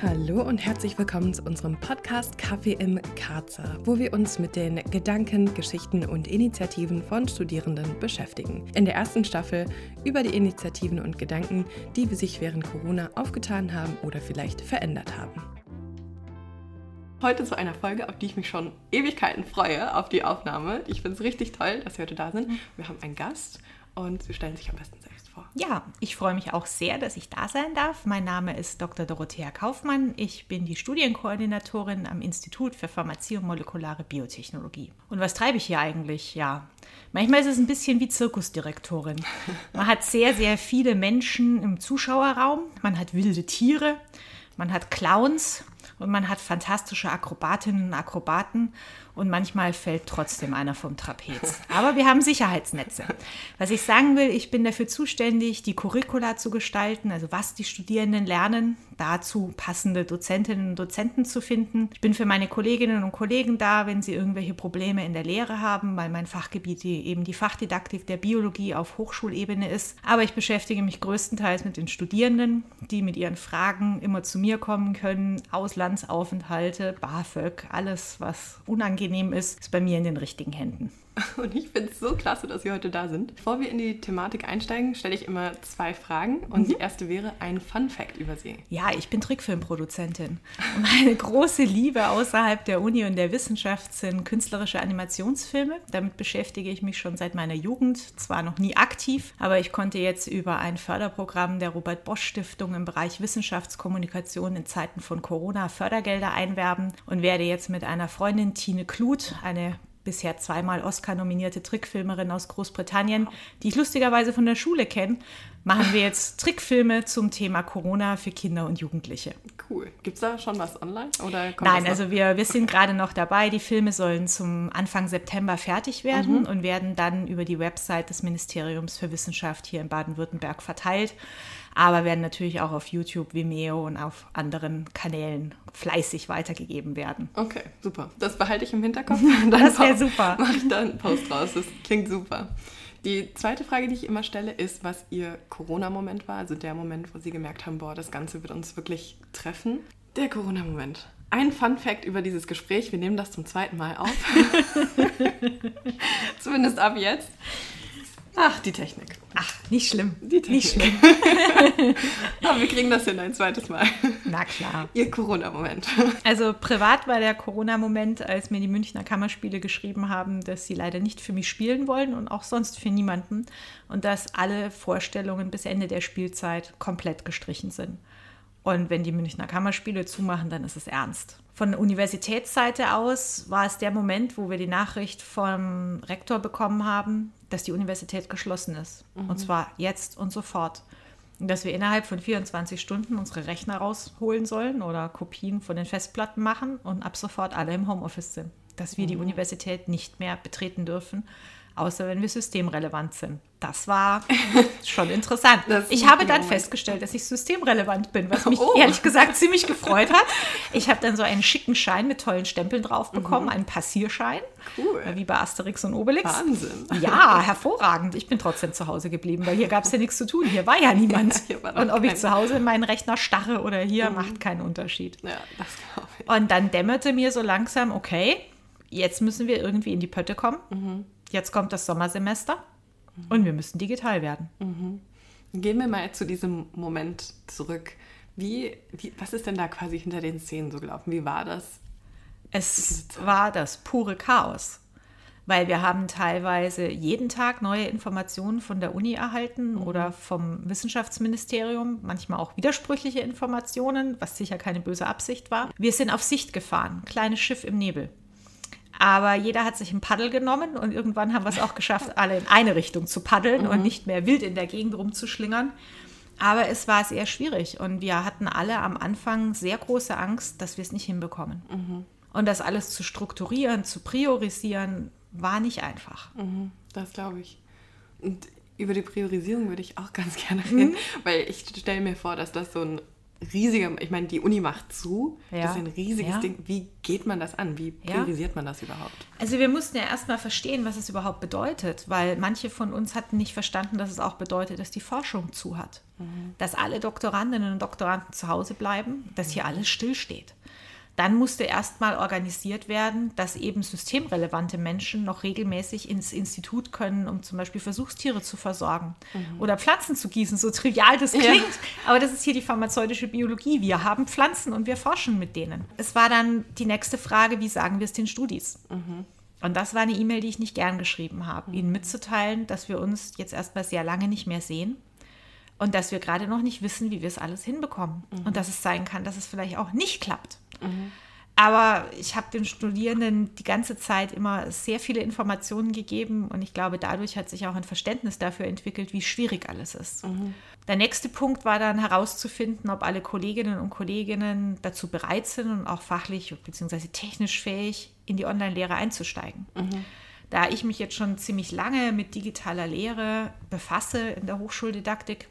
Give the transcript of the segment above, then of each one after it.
Hallo und herzlich willkommen zu unserem Podcast Kaffee im Karzer, wo wir uns mit den Gedanken, Geschichten und Initiativen von Studierenden beschäftigen. In der ersten Staffel über die Initiativen und Gedanken, die sich während Corona aufgetan haben oder vielleicht verändert haben. Heute zu einer Folge, auf die ich mich schon Ewigkeiten freue, auf die Aufnahme. Ich finde es richtig toll, dass Sie heute da sind. Wir haben einen Gast und Sie stellen sich am besten selbst vor. Ja, ich freue mich auch sehr, dass ich da sein darf. Mein Name ist Dr. Dorothea Kaufmann. Ich bin die Studienkoordinatorin am Institut für Pharmazie und molekulare Biotechnologie. Und was treibe ich hier eigentlich? Ja, manchmal ist es ein bisschen wie Zirkusdirektorin. Man hat sehr, sehr viele Menschen im Zuschauerraum. Man hat wilde Tiere. Man hat Clowns und man hat fantastische Akrobatinnen und Akrobaten und manchmal fällt trotzdem einer vom Trapez. Aber wir haben Sicherheitsnetze. Was ich sagen will, ich bin dafür zuständig, die Curricula zu gestalten, also was die Studierenden lernen, dazu passende Dozentinnen und Dozenten zu finden. Ich bin für meine Kolleginnen und Kollegen da, wenn sie irgendwelche Probleme in der Lehre haben, weil mein Fachgebiet eben die Fachdidaktik der Biologie auf Hochschulebene ist. Aber ich beschäftige mich größtenteils mit den Studierenden, die mit ihren Fragen immer zu mir kommen können. Auslandsaufenthalte, BAföG, alles, was unangenehm ist, ist bei mir in den richtigen Händen. Und ich finde es so klasse, dass Sie heute da sind. Bevor wir in die Thematik einsteigen, stelle ich immer zwei Fragen. Und mhm. die erste wäre ein Fun Fact über Sie. Ja, ich bin Trickfilmproduzentin. Meine große Liebe außerhalb der Uni und der Wissenschaft sind künstlerische Animationsfilme. Damit beschäftige ich mich schon seit meiner Jugend. Zwar noch nie aktiv, aber ich konnte jetzt über ein Förderprogramm der Robert Bosch Stiftung im Bereich Wissenschaftskommunikation in Zeiten von Corona Fördergelder einwerben und werde jetzt mit einer Freundin Tine Kluth eine bisher zweimal Oscar-nominierte Trickfilmerin aus Großbritannien, die ich lustigerweise von der Schule kenne, machen wir jetzt Trickfilme zum Thema Corona für Kinder und Jugendliche. Cool. Gibt es da schon was online? Oder Nein, also wir, wir sind gerade noch dabei. Die Filme sollen zum Anfang September fertig werden mhm. und werden dann über die Website des Ministeriums für Wissenschaft hier in Baden-Württemberg verteilt aber werden natürlich auch auf YouTube, Vimeo und auf anderen Kanälen fleißig weitergegeben werden. Okay, super. Das behalte ich im Hinterkopf. das wäre super. Mache ich dann einen Post raus. Das klingt super. Die zweite Frage, die ich immer stelle, ist, was Ihr Corona-Moment war, also der Moment, wo Sie gemerkt haben, boah, das Ganze wird uns wirklich treffen. Der Corona-Moment. Ein Fun Fact über dieses Gespräch, wir nehmen das zum zweiten Mal auf. Zumindest ab jetzt. Ach, die Technik. Ach, nicht schlimm. Die Technik. Nicht schlimm. Aber wir kriegen das hin ein zweites Mal. Na klar. Ihr Corona-Moment. Also privat war der Corona-Moment, als mir die Münchner Kammerspiele geschrieben haben, dass sie leider nicht für mich spielen wollen und auch sonst für niemanden und dass alle Vorstellungen bis Ende der Spielzeit komplett gestrichen sind. Und wenn die Münchner Kammerspiele zumachen, dann ist es ernst. Von der Universitätsseite aus war es der Moment, wo wir die Nachricht vom Rektor bekommen haben, dass die Universität geschlossen ist. Mhm. Und zwar jetzt und sofort. Und dass wir innerhalb von 24 Stunden unsere Rechner rausholen sollen oder Kopien von den Festplatten machen und ab sofort alle im Homeoffice sind. Dass wir mhm. die Universität nicht mehr betreten dürfen, außer wenn wir systemrelevant sind. Das war schon interessant. Ich habe dann Moment. festgestellt, dass ich systemrelevant bin, was mich oh. ehrlich gesagt ziemlich gefreut hat. Ich habe dann so einen schicken Schein mit tollen Stempeln drauf bekommen, mhm. einen Passierschein. Cool. Wie bei Asterix und Obelix. Wahnsinn. Ja, hervorragend. Ich bin trotzdem zu Hause geblieben, weil hier gab es ja nichts zu tun. Hier war ja niemand. Ja, war und ob ich zu Hause in meinen Rechner starre oder hier, mhm. macht keinen Unterschied. Ja, das glaube ich. Und dann dämmerte mir so langsam, okay, jetzt müssen wir irgendwie in die Pötte kommen. Mhm jetzt kommt das Sommersemester mhm. und wir müssen digital werden. Mhm. Gehen wir mal zu diesem Moment zurück. Wie, wie, was ist denn da quasi hinter den Szenen so gelaufen? Wie war das? Es war das pure Chaos, weil wir haben teilweise jeden Tag neue Informationen von der Uni erhalten mhm. oder vom Wissenschaftsministerium, manchmal auch widersprüchliche Informationen, was sicher keine böse Absicht war. Wir sind auf Sicht gefahren, kleines Schiff im Nebel. Aber jeder hat sich ein Paddel genommen und irgendwann haben wir es auch geschafft, alle in eine Richtung zu paddeln mhm. und nicht mehr wild in der Gegend rumzuschlingern. Aber es war sehr schwierig und wir hatten alle am Anfang sehr große Angst, dass wir es nicht hinbekommen. Mhm. Und das alles zu strukturieren, zu priorisieren, war nicht einfach. Mhm, das glaube ich. Und über die Priorisierung würde ich auch ganz gerne reden, mhm. weil ich stelle mir vor, dass das so ein riesige, ich meine, die Uni macht zu, Ja. das ist ein riesiges Ja. Ding. Wie geht man das an? Wie Ja. priorisiert man das überhaupt? Also wir mussten ja erstmal verstehen, was es überhaupt bedeutet, weil manche von uns hatten nicht verstanden, dass es auch bedeutet, dass die Forschung zu hat. Dass alle Doktorandinnen und Doktoranden zu Hause bleiben, dass hier alles stillsteht. Dann musste erstmal organisiert werden, dass eben systemrelevante Menschen noch regelmäßig ins Institut können, um zum Beispiel Versuchstiere zu versorgen oder Pflanzen zu gießen. So trivial das Ja. klingt, aber das ist hier die pharmazeutische Biologie. Wir haben Pflanzen und wir forschen mit denen. Es war dann die nächste Frage, wie sagen wir es den Studis? Und das war eine E-Mail, die ich nicht gern geschrieben habe, ihnen mitzuteilen, dass wir uns jetzt erstmal sehr lange nicht mehr sehen und dass wir gerade noch nicht wissen, wie wir es alles hinbekommen. Und dass es sein kann, dass es vielleicht auch nicht klappt. Aber ich habe den Studierenden die ganze Zeit immer sehr viele Informationen gegeben und ich glaube, dadurch hat sich auch ein Verständnis dafür entwickelt, wie schwierig alles ist. Der nächste Punkt war dann herauszufinden, ob alle Kolleginnen und Kollegen dazu bereit sind und auch fachlich bzw. technisch fähig, in die Online-Lehre einzusteigen. Da ich mich jetzt schon ziemlich lange mit digitaler Lehre befasse in der Hochschuldidaktik,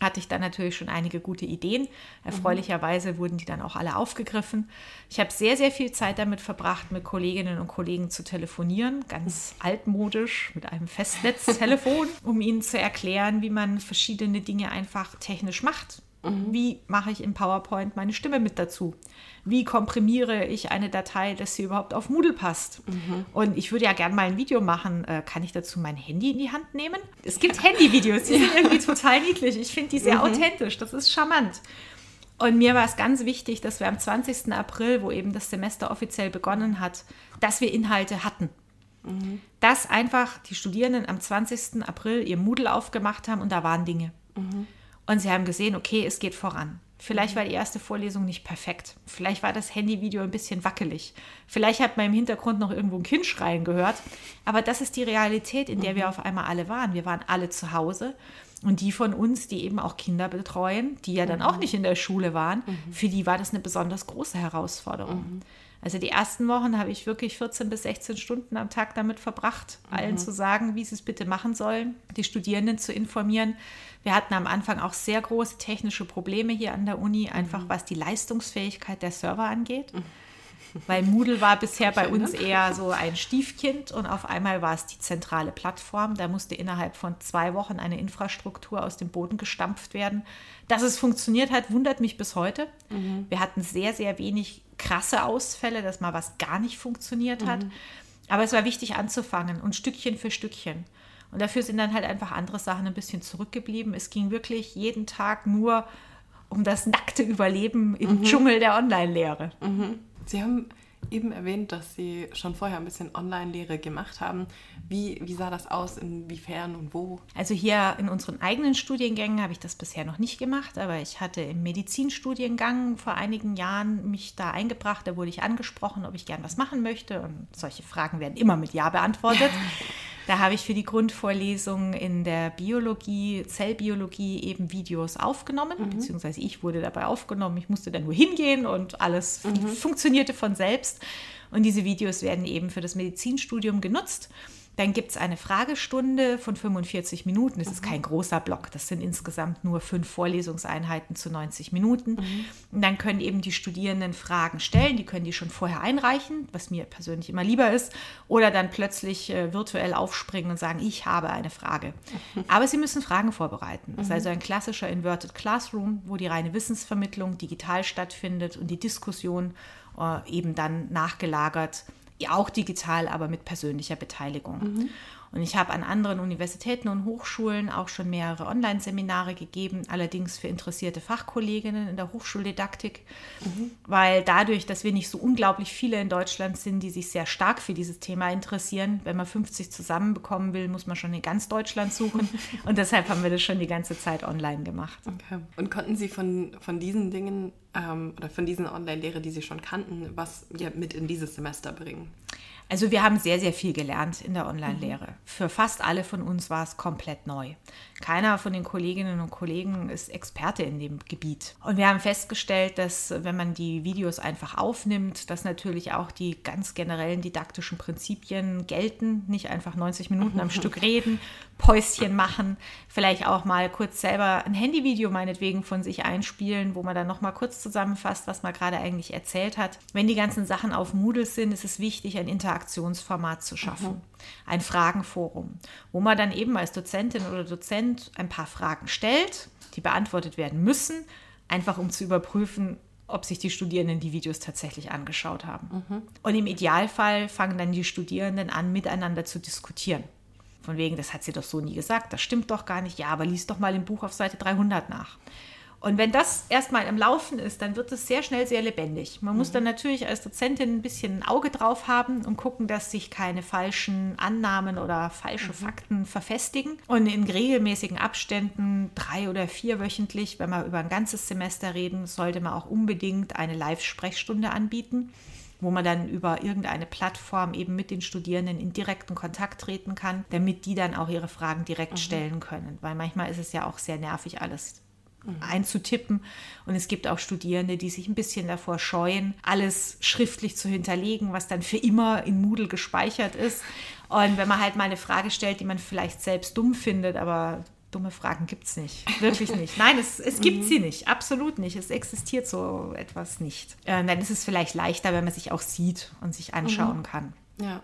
hatte ich dann natürlich schon einige gute Ideen. Erfreulicherweise wurden die dann auch alle aufgegriffen. Ich habe sehr, sehr viel Zeit damit verbracht, mit Kolleginnen und Kollegen zu telefonieren, ganz altmodisch mit einem Festnetztelefon, um ihnen zu erklären, wie man verschiedene Dinge einfach technisch macht. Wie mache ich im PowerPoint meine Stimme mit dazu? Wie komprimiere ich eine Datei, dass sie überhaupt auf Moodle passt? Und ich würde ja gerne mal ein Video machen. Äh, Kann ich dazu mein Handy in die Hand nehmen? Es gibt Handyvideos, die sind irgendwie total niedlich. Ich finde die sehr authentisch. Das ist charmant. Und mir war es ganz wichtig, dass wir am 20. April, wo eben das Semester offiziell begonnen hat, dass wir Inhalte hatten. Dass einfach die Studierenden am 20. April ihr Moodle aufgemacht haben und da waren Dinge. Und sie haben gesehen, okay, es geht voran. Vielleicht war die erste Vorlesung nicht perfekt. Vielleicht war das Handyvideo ein bisschen wackelig. Vielleicht hat man im Hintergrund noch irgendwo ein Kind schreien gehört. Aber das ist die Realität, in der wir auf einmal alle waren. Wir waren alle zu Hause. Und die von uns, die eben auch Kinder betreuen, die ja dann auch nicht in der Schule waren, für die war das eine besonders große Herausforderung. Also die ersten Wochen habe ich wirklich 14 bis 16 Stunden am Tag damit verbracht, allen zu sagen, wie sie es bitte machen sollen, die Studierenden zu informieren. Wir hatten am Anfang auch sehr große technische Probleme hier an der Uni, einfach was die Leistungsfähigkeit der Server angeht. Weil Moodle war bisher bei uns eher so ein Stiefkind und auf einmal war es die zentrale Plattform. Da musste innerhalb von zwei Wochen eine Infrastruktur aus dem Boden gestampft werden. Dass es funktioniert hat, wundert mich bis heute. Wir hatten sehr, sehr wenig krasse Ausfälle, dass mal was gar nicht funktioniert hat. Aber es war wichtig anzufangen und Stückchen für Stückchen. Und dafür sind dann halt einfach andere Sachen ein bisschen zurückgeblieben. Es ging wirklich jeden Tag nur um das nackte Überleben im Dschungel der Online-Lehre. Sie haben eben erwähnt, dass Sie schon vorher ein bisschen Online-Lehre gemacht haben. Wie, wie sah das aus? Inwiefern und wo? Also hier in unseren eigenen Studiengängen habe ich das bisher noch nicht gemacht, aber ich hatte im Medizinstudiengang vor einigen Jahren mich da eingebracht. Da wurde ich angesprochen, ob ich gern was machen möchte. Und solche Fragen werden immer mit Ja beantwortet. Da habe ich für die Grundvorlesung in der Biologie, Zellbiologie eben Videos aufgenommen, beziehungsweise ich wurde dabei aufgenommen. Ich musste dann nur hingehen und alles funktionierte von selbst. Und diese Videos werden eben für das Medizinstudium genutzt. Dann gibt es eine Fragestunde von 45 Minuten. Das ist kein großer Block. Das sind insgesamt nur fünf Vorlesungseinheiten zu 90 Minuten. Und dann können eben die Studierenden Fragen stellen. Die können die schon vorher einreichen, was mir persönlich immer lieber ist. Oder dann plötzlich äh, virtuell aufspringen und sagen, ich habe eine Frage. Aber sie müssen Fragen vorbereiten. Das ist also ein klassischer Inverted Classroom, wo die reine Wissensvermittlung digital stattfindet und die Diskussion äh, eben dann nachgelagert ja, auch digital, aber mit persönlicher Beteiligung. Und ich habe an anderen Universitäten und Hochschulen auch schon mehrere Online-Seminare gegeben, allerdings für interessierte Fachkolleginnen in der Hochschuldidaktik, weil dadurch, dass wir nicht so unglaublich viele in Deutschland sind, die sich sehr stark für dieses Thema interessieren, wenn man 50 zusammenbekommen will, muss man schon in ganz Deutschland suchen. Und deshalb haben wir das schon die ganze Zeit online gemacht. Okay. Und konnten Sie von, von diesen Dingen ähm, oder von diesen Online-Lehre, die Sie schon kannten, was ja, mit in dieses Semester bringen? Also wir haben sehr, sehr viel gelernt in der Online-Lehre. Für fast alle von uns war es komplett neu. Keiner von den Kolleginnen und Kollegen ist Experte in dem Gebiet. Und wir haben festgestellt, dass wenn man die Videos einfach aufnimmt, dass natürlich auch die ganz generellen didaktischen Prinzipien gelten. Nicht einfach 90 Minuten am Stück reden, Päuschen machen, vielleicht auch mal kurz selber ein Handyvideo meinetwegen von sich einspielen, wo man dann nochmal kurz zusammenfasst, was man gerade eigentlich erzählt hat. Wenn die ganzen Sachen auf Moodle sind, ist es wichtig, ein Interaktionsformat zu schaffen, mhm. Ein Fragenforum, wo man dann eben als Dozentin oder Dozent ein paar Fragen stellt, die beantwortet werden müssen, einfach um zu überprüfen, ob sich die Studierenden die Videos tatsächlich angeschaut haben. Mhm. Und im Idealfall fangen dann die Studierenden an, miteinander zu diskutieren. Von wegen, das hat sie doch so nie gesagt, das stimmt doch gar nicht. Ja, aber lies doch mal im Buch auf Seite 300 nach. Und wenn das erstmal im Laufen ist, dann wird es sehr schnell sehr lebendig. Man mhm. muss dann natürlich als Dozentin ein bisschen ein Auge drauf haben und gucken, dass sich keine falschen Annahmen oder falsche mhm. Fakten verfestigen. Und in regelmäßigen Abständen, drei oder vier wöchentlich, wenn wir über ein ganzes Semester reden, sollte man auch unbedingt eine Live-Sprechstunde anbieten wo man dann über irgendeine Plattform eben mit den Studierenden in direkten Kontakt treten kann, damit die dann auch ihre Fragen direkt mhm. stellen können. Weil manchmal ist es ja auch sehr nervig, alles. Einzutippen. Und es gibt auch Studierende, die sich ein bisschen davor scheuen, alles schriftlich zu hinterlegen, was dann für immer in Moodle gespeichert ist. Und wenn man halt mal eine Frage stellt, die man vielleicht selbst dumm findet, aber dumme Fragen gibt es nicht. Wirklich nicht. Nein, es, es gibt mhm. sie nicht. Absolut nicht. Es existiert so etwas nicht. Äh, dann ist es vielleicht leichter, wenn man sich auch sieht und sich anschauen mhm. kann. Ja.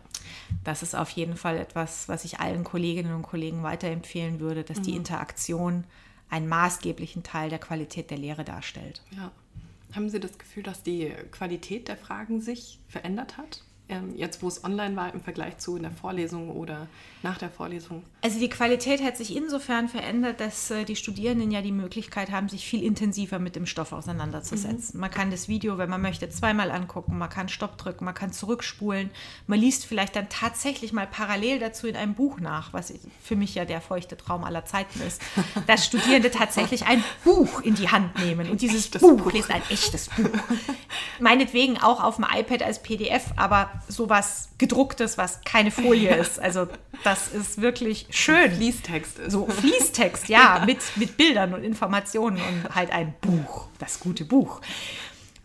Das ist auf jeden Fall etwas, was ich allen Kolleginnen und Kollegen weiterempfehlen würde, dass mhm. die Interaktion einen maßgeblichen Teil der Qualität der Lehre darstellt. Ja. Haben Sie das Gefühl, dass die Qualität der Fragen sich verändert hat? Ähm, jetzt wo es online war im Vergleich zu in der Vorlesung oder nach der Vorlesung? Also die Qualität hat sich insofern verändert, dass äh, die Studierenden ja die Möglichkeit haben, sich viel intensiver mit dem Stoff auseinanderzusetzen. Mhm. Man kann das Video, wenn man möchte, zweimal angucken, man kann Stopp drücken, man kann zurückspulen, man liest vielleicht dann tatsächlich mal parallel dazu in einem Buch nach, was für mich ja der feuchte Traum aller Zeiten ist, dass Studierende tatsächlich ein Buch in die Hand nehmen und dieses Buch, Buch lesen, ein echtes Buch. Meinetwegen auch auf dem iPad als PDF, aber sowas gedrucktes, was keine Folie ist. Also das ist wirklich schön. Fließtext ist. So Fließtext, ja, Mit, mit Bildern und Informationen und halt ein Buch, das gute Buch.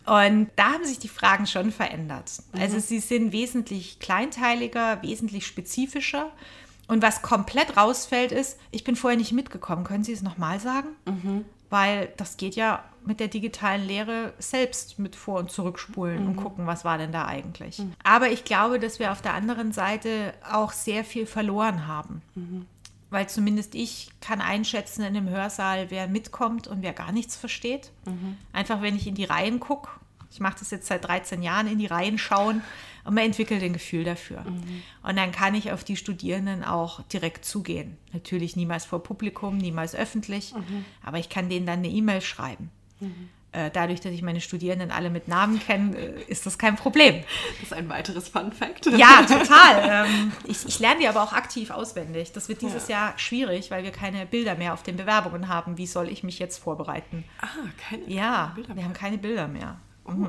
Und da haben sich die Fragen schon verändert. Mhm. Also sie sind wesentlich kleinteiliger, wesentlich spezifischer. Und was komplett rausfällt, ist, ich bin vorher nicht mitgekommen. Können Sie es nochmal sagen? Mhm. Weil das geht ja mit der digitalen Lehre selbst mit vor- und zurückspulen mhm. und gucken, was war denn da eigentlich. Mhm. Aber ich glaube, dass wir auf der anderen Seite auch sehr viel verloren haben. Mhm. Weil zumindest ich kann einschätzen in dem Hörsaal, wer mitkommt und wer gar nichts versteht. Mhm. Einfach, wenn ich in die Reihen gucke, ich mache das jetzt seit 13 Jahren, in die Reihen schauen und man entwickelt ein Gefühl dafür. Mhm. Und dann kann ich auf die Studierenden auch direkt zugehen. Natürlich niemals vor Publikum, niemals öffentlich, mhm. aber ich kann denen dann eine E-Mail schreiben. Mhm. Dadurch, dass ich meine Studierenden alle mit Namen kenne, äh, ist das kein Problem. Das ist ein weiteres Fun Fact. Ja, total. Ähm, ich, ich lerne die aber auch aktiv auswendig. Das wird dieses ja. Jahr schwierig, weil wir keine Bilder mehr auf den Bewerbungen haben. Wie soll ich mich jetzt vorbereiten? Ah, keine ja, Bilder mehr. wir haben keine Bilder mehr. Oh.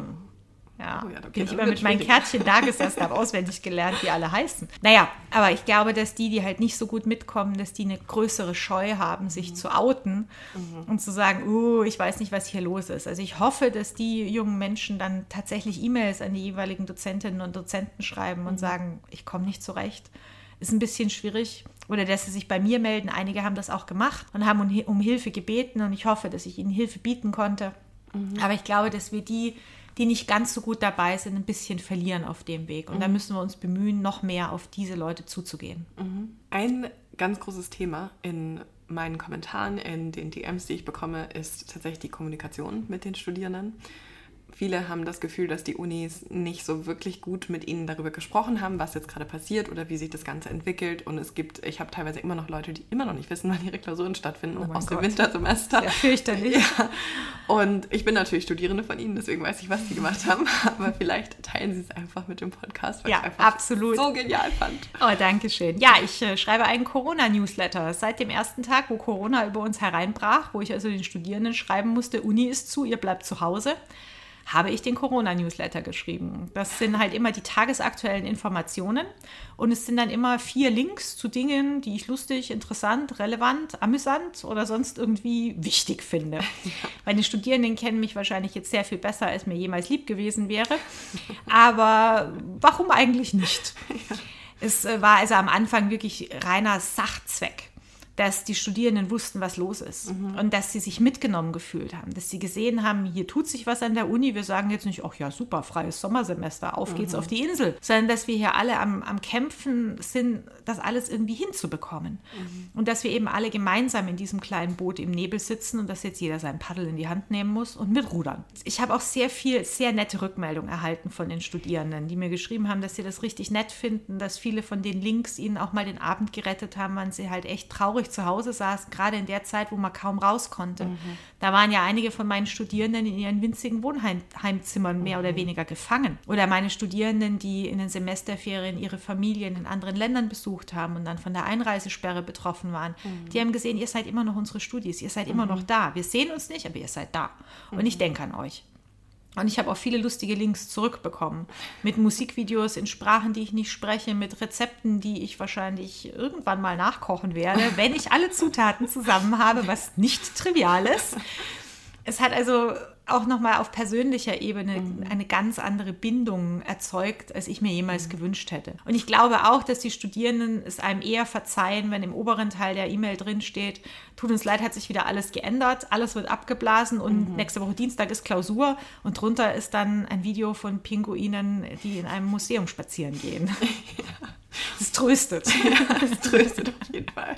Ja, oh ja bin ich immer mit meinen Kärtchen da gesessen, habe auswendig gelernt, wie alle heißen. Naja, aber ich glaube, dass die, die halt nicht so gut mitkommen, dass die eine größere Scheu haben, sich mhm. zu outen mhm. und zu sagen, uh, ich weiß nicht, was hier los ist. Also ich hoffe, dass die jungen Menschen dann tatsächlich E-Mails an die jeweiligen Dozentinnen und Dozenten schreiben und mhm. sagen, ich komme nicht zurecht. Ist ein bisschen schwierig. Oder dass sie sich bei mir melden. Einige haben das auch gemacht und haben um, um Hilfe gebeten und ich hoffe, dass ich ihnen Hilfe bieten konnte. Mhm. Aber ich glaube, dass wir die die nicht ganz so gut dabei sind, ein bisschen verlieren auf dem Weg. Und mhm. da müssen wir uns bemühen, noch mehr auf diese Leute zuzugehen. Mhm. Ein ganz großes Thema in meinen Kommentaren, in den DMs, die ich bekomme, ist tatsächlich die Kommunikation mit den Studierenden. Viele haben das Gefühl, dass die Unis nicht so wirklich gut mit ihnen darüber gesprochen haben, was jetzt gerade passiert oder wie sich das Ganze entwickelt. Und es gibt, ich habe teilweise immer noch Leute, die immer noch nicht wissen, wann ihre Klausuren stattfinden oh aus Gott. dem Wintersemester. Ja, fürchterlich. Ja. Und ich bin natürlich Studierende von ihnen, deswegen weiß ich, was sie gemacht haben. Aber vielleicht teilen sie es einfach mit dem Podcast, weil ja, ich einfach absolut. so genial fand. Oh, danke schön. Ja, ich äh, schreibe einen Corona-Newsletter. Seit dem ersten Tag, wo Corona über uns hereinbrach, wo ich also den Studierenden schreiben musste, Uni ist zu, ihr bleibt zu Hause habe ich den Corona-Newsletter geschrieben. Das sind halt immer die tagesaktuellen Informationen und es sind dann immer vier Links zu Dingen, die ich lustig, interessant, relevant, amüsant oder sonst irgendwie wichtig finde. Meine Studierenden kennen mich wahrscheinlich jetzt sehr viel besser, als mir jemals lieb gewesen wäre. Aber warum eigentlich nicht? Es äh, war also am Anfang wirklich reiner Sachzweck. Dass die Studierenden wussten, was los ist mhm. und dass sie sich mitgenommen gefühlt haben, dass sie gesehen haben, hier tut sich was an der Uni. Wir sagen jetzt nicht, ach ja, super, freies Sommersemester, auf mhm. geht's auf die Insel, sondern dass wir hier alle am, am Kämpfen sind, das alles irgendwie hinzubekommen. Mhm. Und dass wir eben alle gemeinsam in diesem kleinen Boot im Nebel sitzen und dass jetzt jeder sein Paddel in die Hand nehmen muss und mitrudern. Ich habe auch sehr viel, sehr nette Rückmeldungen erhalten von den Studierenden, die mir geschrieben haben, dass sie das richtig nett finden, dass viele von den Links ihnen auch mal den Abend gerettet haben, weil sie halt echt traurig ich zu Hause saß, gerade in der Zeit, wo man kaum raus konnte. Mhm. Da waren ja einige von meinen Studierenden in ihren winzigen Wohnheimzimmern mehr mhm. oder weniger gefangen. Oder meine Studierenden, die in den Semesterferien ihre Familien in anderen Ländern besucht haben und dann von der Einreisesperre betroffen waren. Mhm. Die haben gesehen, ihr seid immer noch unsere Studis, ihr seid immer noch mhm. da. Wir sehen uns nicht, aber ihr seid da. Und ich mhm. denke an euch. Und ich habe auch viele lustige Links zurückbekommen. Mit Musikvideos in Sprachen, die ich nicht spreche, mit Rezepten, die ich wahrscheinlich irgendwann mal nachkochen werde, wenn ich alle Zutaten zusammen habe, was nicht trivial ist. Es hat also auch nochmal auf persönlicher Ebene mhm. eine ganz andere Bindung erzeugt, als ich mir jemals mhm. gewünscht hätte. Und ich glaube auch, dass die Studierenden es einem eher verzeihen, wenn im oberen Teil der E-Mail drin steht, tut uns leid, hat sich wieder alles geändert, alles wird abgeblasen und mhm. nächste Woche Dienstag ist Klausur und drunter ist dann ein Video von Pinguinen, die in einem Museum spazieren gehen. Ja. Das tröstet. Ja, das tröstet auf jeden Fall.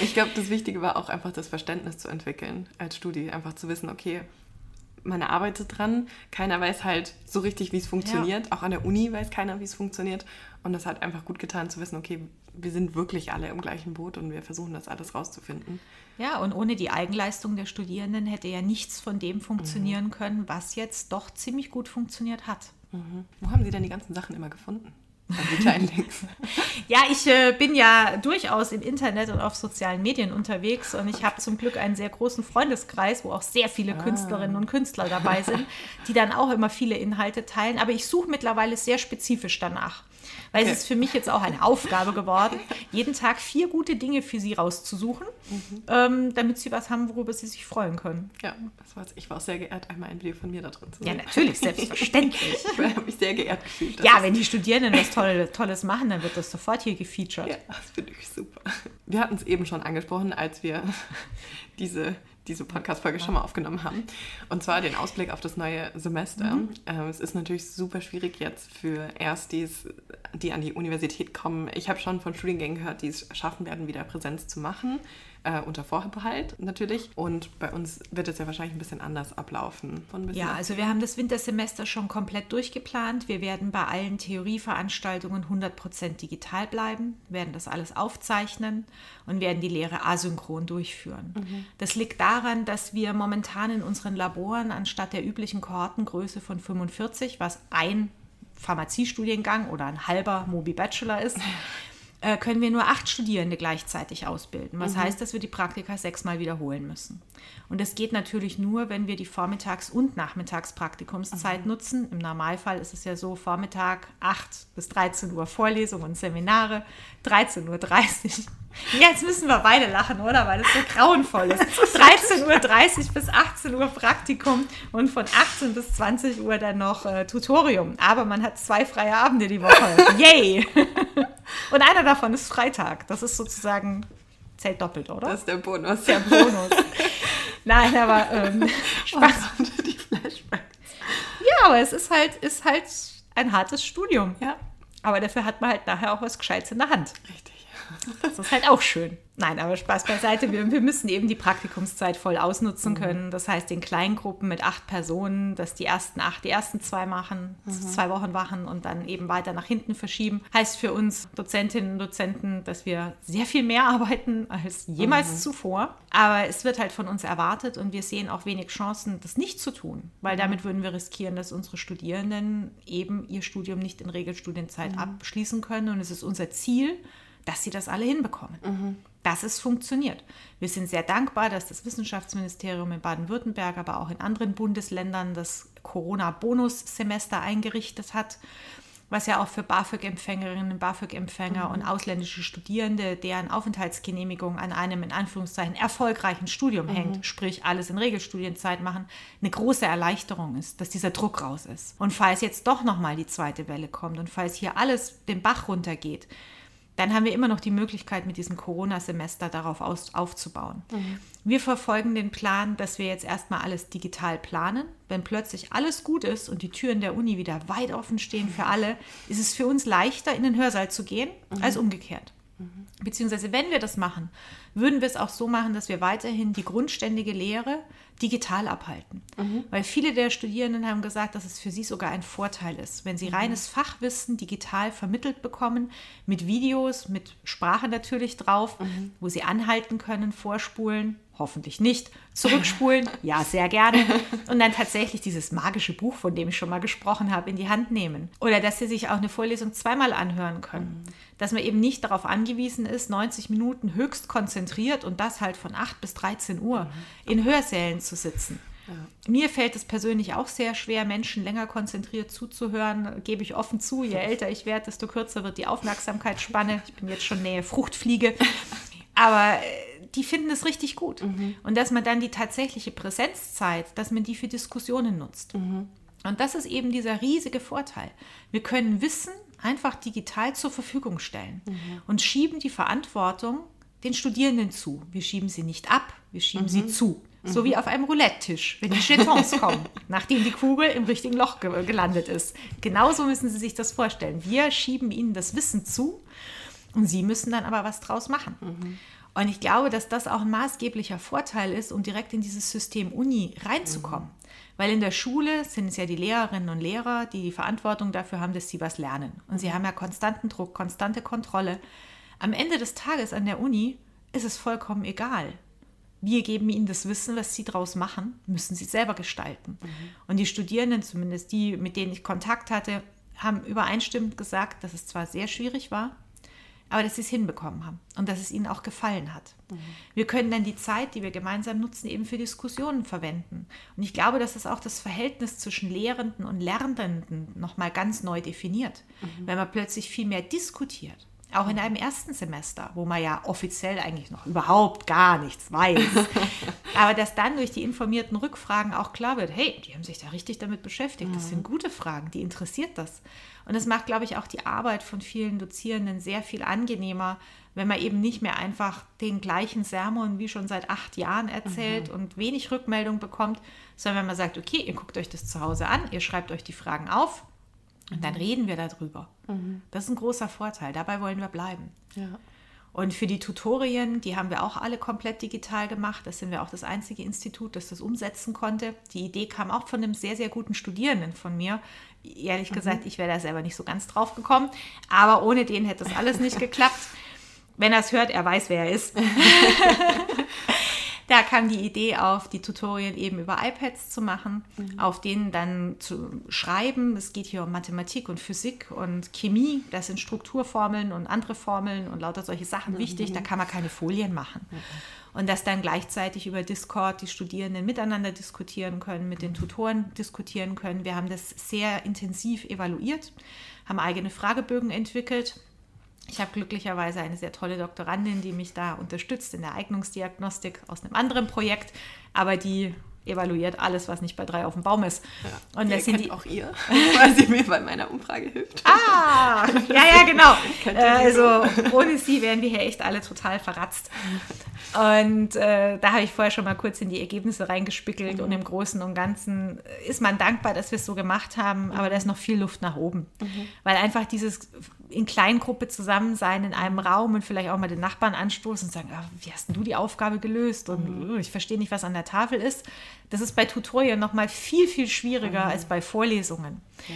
Ich glaube, das Wichtige war auch einfach das Verständnis zu entwickeln als Studie. Einfach zu wissen, okay, man arbeitet dran. Keiner weiß halt so richtig, wie es funktioniert. Ja. Auch an der Uni weiß keiner, wie es funktioniert. Und das hat einfach gut getan zu wissen, okay, wir sind wirklich alle im gleichen Boot und wir versuchen das alles rauszufinden. Ja, und ohne die Eigenleistung der Studierenden hätte ja nichts von dem funktionieren mhm. können, was jetzt doch ziemlich gut funktioniert hat. Mhm. Wo haben Sie denn die ganzen Sachen immer gefunden? ja, ich äh, bin ja durchaus im Internet und auf sozialen Medien unterwegs und ich habe zum Glück einen sehr großen Freundeskreis, wo auch sehr viele ah. Künstlerinnen und Künstler dabei sind, die dann auch immer viele Inhalte teilen. Aber ich suche mittlerweile sehr spezifisch danach. Weil okay. es ist für mich jetzt auch eine Aufgabe geworden, jeden Tag vier gute Dinge für sie rauszusuchen, mhm. ähm, damit sie was haben, worüber sie sich freuen können. Ja, das war's. Ich war auch sehr geehrt, einmal ein Video von mir da drin zu sehen. Ja, natürlich, selbstverständlich. ich habe mich sehr geehrt gefühlt. Ja, wenn die Studierenden was Tolles, Tolles machen, dann wird das sofort hier gefeatured. Ja, das finde ich super. Wir hatten es eben schon angesprochen, als wir diese diese Podcast-Folge schon mal aufgenommen haben. Und zwar den Ausblick auf das neue Semester. Mhm. Äh, es ist natürlich super schwierig jetzt für Erstis, die an die Universität kommen. Ich habe schon von Studiengängen gehört, die es schaffen werden, wieder Präsenz zu machen äh, unter Vorbehalt natürlich. Und bei uns wird es ja wahrscheinlich ein bisschen anders ablaufen. ja, also wir haben das Wintersemester schon komplett durchgeplant. Wir werden bei allen Theorieveranstaltungen 100% digital bleiben, werden das alles aufzeichnen und werden die Lehre asynchron durchführen. Mhm. Das liegt daran, dass wir momentan in unseren Laboren anstatt der üblichen Kohortengröße von 45, was ein Pharmaziestudiengang oder ein halber Mobi Bachelor ist, äh, können wir nur acht Studierende gleichzeitig ausbilden. Was mhm. heißt, dass wir die Praktika sechsmal wiederholen müssen. Und das geht natürlich nur, wenn wir die Vormittags- und Nachmittagspraktikumszeit mhm. nutzen. Im Normalfall ist es ja so, Vormittag 8 bis 13 Uhr Vorlesungen und Seminare, 13.30 Uhr. Jetzt müssen wir beide lachen, oder? Weil das so grauenvoll ist. 13.30 Uhr bis 18 Uhr Praktikum und von 18 bis 20 Uhr dann noch äh, Tutorium. Aber man hat zwei freie Abende die Woche. Yay! Und einer davon ist Freitag. Das ist sozusagen, zählt doppelt, oder? Das ist der Bonus. Der Bonus. Nein, aber ähm, Spaß. Oh, die Flashbacks. Ja, aber es ist halt, ist halt ein hartes Studium. Ja. Aber dafür hat man halt nachher auch was Gescheites in der Hand. Richtig. Das ist halt auch schön. Nein, aber Spaß beiseite. Wir, wir müssen eben die Praktikumszeit voll ausnutzen mhm. können. Das heißt, in Kleingruppen mit acht Personen, dass die ersten acht, die ersten zwei machen, mhm. zwei Wochen machen und dann eben weiter nach hinten verschieben. Heißt für uns Dozentinnen und Dozenten, dass wir sehr viel mehr arbeiten als jemals mhm. zuvor. Aber es wird halt von uns erwartet und wir sehen auch wenig Chancen, das nicht zu tun, weil mhm. damit würden wir riskieren, dass unsere Studierenden eben ihr Studium nicht in Regelstudienzeit mhm. abschließen können. Und es ist unser Ziel, dass sie das alle hinbekommen. Mhm. Dass es funktioniert. Wir sind sehr dankbar, dass das Wissenschaftsministerium in Baden-Württemberg, aber auch in anderen Bundesländern das Corona-Bonus-Semester eingerichtet hat, was ja auch für BAföG-Empfängerinnen, BAföG-Empfänger mhm. und ausländische Studierende, deren Aufenthaltsgenehmigung an einem in Anführungszeichen erfolgreichen Studium mhm. hängt, sprich alles in Regelstudienzeit machen, eine große Erleichterung ist, dass dieser Druck raus ist. Und falls jetzt doch nochmal die zweite Welle kommt und falls hier alles den Bach runtergeht, dann haben wir immer noch die Möglichkeit, mit diesem Corona-Semester darauf aus, aufzubauen. Mhm. Wir verfolgen den Plan, dass wir jetzt erstmal alles digital planen. Wenn plötzlich alles gut ist und die Türen der Uni wieder weit offen stehen für alle, ist es für uns leichter, in den Hörsaal zu gehen, mhm. als umgekehrt. Mhm. Beziehungsweise, wenn wir das machen, würden wir es auch so machen, dass wir weiterhin die grundständige Lehre digital abhalten. Mhm. Weil viele der Studierenden haben gesagt, dass es für sie sogar ein Vorteil ist, wenn sie mhm. reines Fachwissen digital vermittelt bekommen, mit Videos, mit Sprache natürlich drauf, mhm. wo sie anhalten können, vorspulen, hoffentlich nicht, zurückspulen, ja, sehr gerne, und dann tatsächlich dieses magische Buch, von dem ich schon mal gesprochen habe, in die Hand nehmen. Oder dass sie sich auch eine Vorlesung zweimal anhören können. Mhm. Dass man eben nicht darauf angewiesen ist, 90 Minuten höchst konzentriert und das halt von 8 bis 13 Uhr mhm. in Hörsälen zu sitzen. Ja. Mir fällt es persönlich auch sehr schwer, Menschen länger konzentriert zuzuhören, gebe ich offen zu. Je älter ich werde, desto kürzer wird die Aufmerksamkeitsspanne. Ich bin jetzt schon Nähe Fruchtfliege. Aber äh, die finden es richtig gut. Mhm. Und dass man dann die tatsächliche Präsenzzeit, dass man die für Diskussionen nutzt. Mhm. Und das ist eben dieser riesige Vorteil. Wir können Wissen einfach digital zur Verfügung stellen mhm. und schieben die Verantwortung den Studierenden zu. Wir schieben sie nicht ab, wir schieben sie zu. So wie auf einem Roulette-Tisch, wenn die Jetons kommen, nachdem die Kugel im richtigen Loch ge gelandet ist. Genauso müssen Sie sich das vorstellen. Wir schieben Ihnen das Wissen zu und Sie müssen dann aber was draus machen. Mhm. Und ich glaube, dass das auch ein maßgeblicher Vorteil ist, um direkt in dieses System Uni reinzukommen. Mhm. Weil in der Schule sind es ja die Lehrerinnen und Lehrer, die die Verantwortung dafür haben, dass sie was lernen. Und sie haben ja konstanten Druck, konstante Kontrolle. Am Ende des Tages an der Uni ist es vollkommen egal. Wir geben ihnen das Wissen, was sie daraus machen, müssen sie selber gestalten. Mhm. Und die Studierenden, zumindest die, mit denen ich Kontakt hatte, haben übereinstimmend gesagt, dass es zwar sehr schwierig war, aber dass sie es hinbekommen haben und dass es ihnen auch gefallen hat. Mhm. Wir können dann die Zeit, die wir gemeinsam nutzen, eben für Diskussionen verwenden. Und ich glaube, dass es auch das Verhältnis zwischen Lehrenden und Lernenden nochmal ganz neu definiert, mhm. wenn man plötzlich viel mehr diskutiert. Auch in einem ersten Semester, wo man ja offiziell eigentlich noch überhaupt gar nichts weiß. Aber dass dann durch die informierten Rückfragen auch klar wird, hey, die haben sich da richtig damit beschäftigt. Das sind gute Fragen, die interessiert das. Und das macht, glaube ich, auch die Arbeit von vielen Dozierenden sehr viel angenehmer, wenn man eben nicht mehr einfach den gleichen Sermon wie schon seit acht Jahren erzählt mhm. und wenig Rückmeldung bekommt, sondern wenn man sagt, okay, ihr guckt euch das zu Hause an, ihr schreibt euch die Fragen auf und dann reden wir darüber. Mhm. Das ist ein großer Vorteil. Dabei wollen wir bleiben. Ja. Und für die Tutorien, die haben wir auch alle komplett digital gemacht. Das sind wir auch das einzige Institut, das das umsetzen konnte. Die Idee kam auch von einem sehr, sehr guten Studierenden von mir. Ehrlich mhm. gesagt, ich wäre da selber nicht so ganz drauf gekommen. Aber ohne den hätte das alles nicht geklappt. Wenn er es hört, er weiß, wer er ist. da kam die Idee auf, die Tutorien eben über iPads zu machen, mhm. auf denen dann zu schreiben. Es geht hier um Mathematik und Physik und Chemie. Das sind Strukturformeln und andere Formeln und lauter solche Sachen mhm. wichtig. Da kann man keine Folien machen. Mhm. Und dass dann gleichzeitig über Discord die Studierenden miteinander diskutieren können, mit den Tutoren diskutieren können. Wir haben das sehr intensiv evaluiert, haben eigene Fragebögen entwickelt ich habe glücklicherweise eine sehr tolle Doktorandin, die mich da unterstützt in der Eignungsdiagnostik aus einem anderen Projekt, aber die evaluiert alles, was nicht bei drei auf dem Baum ist. Ja, und das sind die auch ihr, weil sie mir bei meiner Umfrage hilft. Ah, ja, ja, genau. Äh, also ohne sie wären wir hier echt alle total verratzt. Und äh, da habe ich vorher schon mal kurz in die Ergebnisse reingespickelt mhm. und im Großen und Ganzen ist man dankbar, dass wir es so gemacht haben, aber da ist noch viel Luft nach oben. Mhm. Weil einfach dieses in Kleingruppe zusammen sein in einem Raum und vielleicht auch mal den Nachbarn anstoßen und sagen, ah, wie hast du die Aufgabe gelöst? Und mhm. ich verstehe nicht, was an der Tafel ist. Das ist bei Tutorien noch mal viel, viel schwieriger mhm. als bei Vorlesungen. Ja.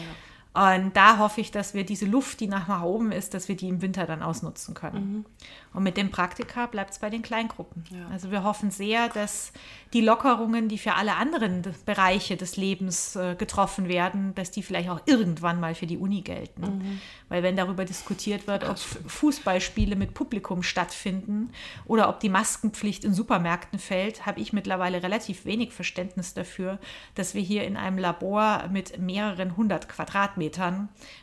Und da hoffe ich, dass wir diese Luft, die nach oben ist, dass wir die im Winter dann ausnutzen können. Mhm. Und mit dem Praktika bleibt es bei den Kleingruppen. Ja. Also wir hoffen sehr, dass die Lockerungen, die für alle anderen Bereiche des Lebens äh, getroffen werden, dass die vielleicht auch irgendwann mal für die Uni gelten. Mhm. Weil wenn darüber diskutiert wird, ob Fußballspiele mit Publikum stattfinden oder ob die Maskenpflicht in Supermärkten fällt, habe ich mittlerweile relativ wenig Verständnis dafür, dass wir hier in einem Labor mit mehreren hundert Quadratmetern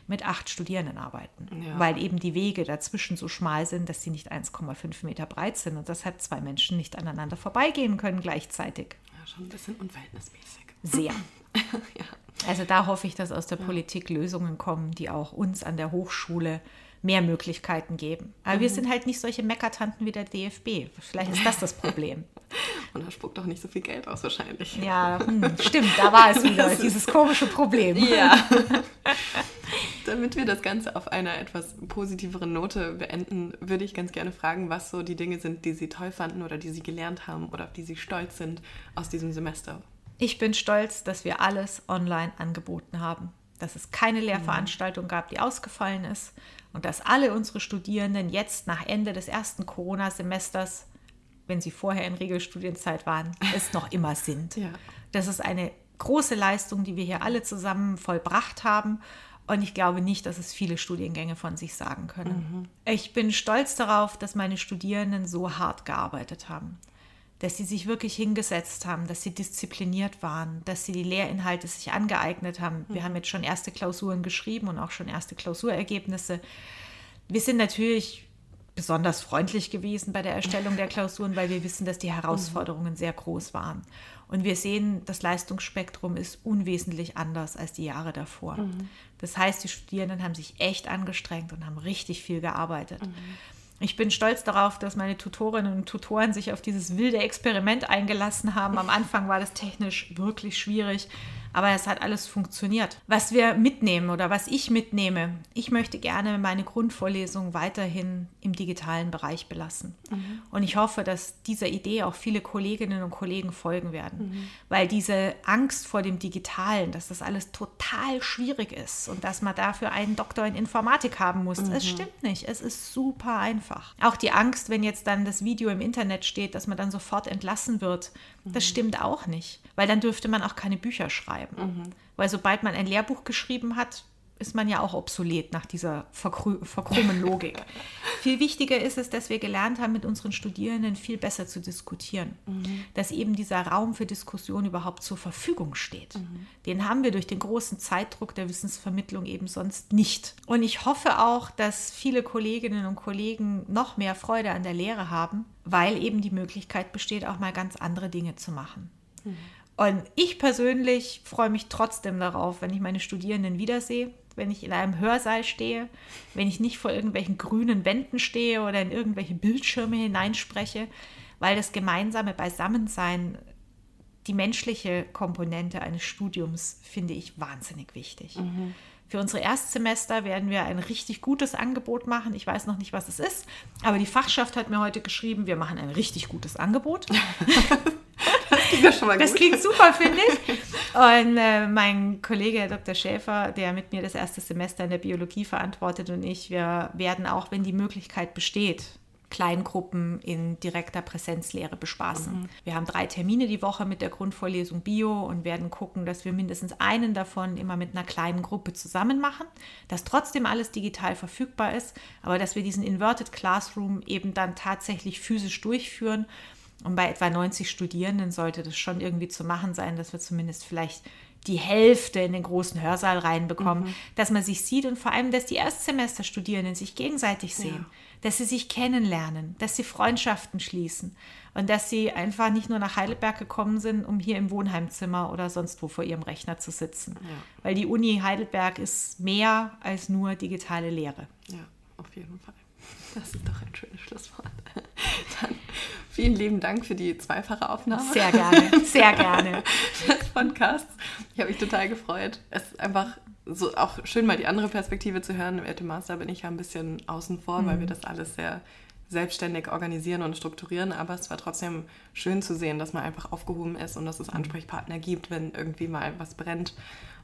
mit acht Studierenden arbeiten. Ja. Weil eben die Wege dazwischen so schmal sind, dass sie nicht 1,5 Meter breit sind und deshalb zwei Menschen nicht aneinander vorbeigehen können gleichzeitig. Ja, schon ein bisschen unverhältnismäßig. Sehr. ja. Also da hoffe ich, dass aus der. Politik Lösungen kommen, die auch uns an der Hochschule mehr Möglichkeiten geben. Aber mhm. wir sind halt nicht solche Meckertanten wie der DFB. Vielleicht ist das das Problem. Und er spuckt auch nicht so viel Geld aus wahrscheinlich. Ja, hm, stimmt, da war es wieder, dieses komische Problem. Ja. Damit wir das Ganze auf einer etwas positiveren Note beenden, würde ich ganz gerne fragen, was so die Dinge sind, die Sie toll fanden oder die Sie gelernt haben oder auf die Sie stolz sind aus diesem Semester. Ich bin stolz, dass wir alles online angeboten haben. Dass es keine Lehrveranstaltung gab, die ausgefallen ist. Und dass alle unsere Studierenden jetzt nach Ende des ersten Corona-Semesters, wenn sie vorher in Regelstudienzeit waren, es noch immer sind. Ja. Das ist eine große Leistung, die wir hier alle zusammen vollbracht haben. Und ich glaube nicht, dass es viele Studiengänge von sich sagen können. Mhm. Ich bin stolz darauf, dass meine Studierenden so hart gearbeitet haben. Dass sie sich wirklich hingesetzt haben, dass sie diszipliniert waren, dass sie die Lehrinhalte sich angeeignet haben. Mhm. Wir haben jetzt schon erste Klausuren geschrieben und auch schon erste Klausurergebnisse. Wir sind natürlich besonders freundlich gewesen bei der Erstellung der Klausuren, weil wir wissen, dass die Herausforderungen sehr groß waren. Und wir sehen, das Leistungsspektrum ist unwesentlich anders als die Jahre davor. Mhm. Das heißt, die Studierenden haben sich echt angestrengt und haben richtig viel gearbeitet. Mhm. Ich bin stolz darauf, dass meine Tutorinnen und Tutoren sich auf dieses wilde Experiment eingelassen haben. Am Anfang war das technisch wirklich schwierig, aber es hat alles funktioniert. Was wir mitnehmen oder was ich mitnehme, ich möchte gerne meine Grundvorlesung weiterhin im digitalen Bereich belassen. Mhm. Und ich hoffe, dass dieser Idee auch viele Kolleginnen und Kollegen folgen werden, mhm. weil diese Angst vor dem Digitalen, dass das alles total schwierig ist und dass man dafür einen Doktor in Informatik haben muss, mhm. es stimmt nicht. Es ist super einfach. Auch die Angst, wenn jetzt dann das Video im Internet steht, dass man dann sofort entlassen wird, das mhm. stimmt auch nicht, weil dann dürfte man auch keine Bücher schreiben. Mhm. Weil sobald man ein Lehrbuch geschrieben hat, ist man ja auch obsolet nach dieser verkrummen Logik. viel wichtiger ist es, dass wir gelernt haben, mit unseren Studierenden viel besser zu diskutieren. Mhm. Dass eben dieser Raum für Diskussion überhaupt zur Verfügung steht. Mhm. Den haben wir durch den großen Zeitdruck der Wissensvermittlung eben sonst nicht. Und ich hoffe auch, dass viele Kolleginnen und Kollegen noch mehr Freude an der Lehre haben, weil eben die Möglichkeit besteht, auch mal ganz andere Dinge zu machen. Mhm. Und ich persönlich freue mich trotzdem darauf, wenn ich meine Studierenden wiedersehe, wenn ich in einem Hörsaal stehe, wenn ich nicht vor irgendwelchen grünen Wänden stehe oder in irgendwelche Bildschirme hineinspreche, weil das gemeinsame Beisammensein, die menschliche Komponente eines Studiums, finde ich wahnsinnig wichtig. Mhm. Für unsere Erstsemester werden wir ein richtig gutes Angebot machen. Ich weiß noch nicht, was es ist, aber die Fachschaft hat mir heute geschrieben, wir machen ein richtig gutes Angebot. das klingt. Das klingt super, finde ich. Und äh, mein Kollege Dr. Schäfer, der mit mir das erste Semester in der Biologie verantwortet und ich, wir werden auch, wenn die Möglichkeit besteht, Kleingruppen in direkter Präsenzlehre bespaßen. Mhm. Wir haben drei Termine die Woche mit der Grundvorlesung Bio und werden gucken, dass wir mindestens einen davon immer mit einer kleinen Gruppe zusammen machen, dass trotzdem alles digital verfügbar ist, aber dass wir diesen Inverted Classroom eben dann tatsächlich physisch durchführen. Und bei etwa 90 Studierenden sollte das schon irgendwie zu machen sein, dass wir zumindest vielleicht die Hälfte in den großen Hörsaal reinbekommen, mhm. dass man sich sieht und vor allem, dass die Erstsemesterstudierenden sich gegenseitig sehen. Ja dass sie sich kennenlernen, dass sie Freundschaften schließen und dass sie einfach nicht nur nach Heidelberg gekommen sind, um hier im Wohnheimzimmer oder sonst wo vor ihrem Rechner zu sitzen. Ja. Weil die Uni Heidelberg ist mehr als nur digitale Lehre. Ja, auf jeden Fall. Das ist doch ein schönes Schlusswort. Dann vielen lieben Dank für die zweifache Aufnahme. Sehr gerne, sehr gerne. Des Podcasts. Ich habe mich total gefreut. Es ist einfach so auch schön mal die andere Perspektive zu hören. Im Ethik Master bin ich ja ein bisschen außen vor, mhm. weil wir das alles sehr selbstständig organisieren und strukturieren, aber es war trotzdem schön zu sehen, dass man einfach aufgehoben ist und dass es Ansprechpartner gibt, wenn irgendwie mal was brennt.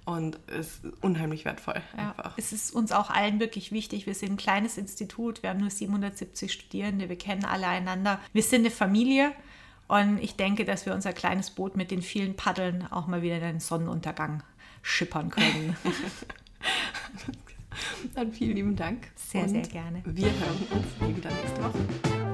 Und es ist unheimlich wertvoll. Ja, es ist uns auch allen wirklich wichtig. Wir sind ein kleines Institut, wir haben nur 770 Studierende, wir kennen alle einander. Wir sind eine Familie und ich denke, dass wir unser kleines Boot mit den vielen Paddeln auch mal wieder in den Sonnenuntergang schippern können. Dann vielen lieben Dank. Sehr, sehr gerne. Wir hören uns wieder nächste Woche.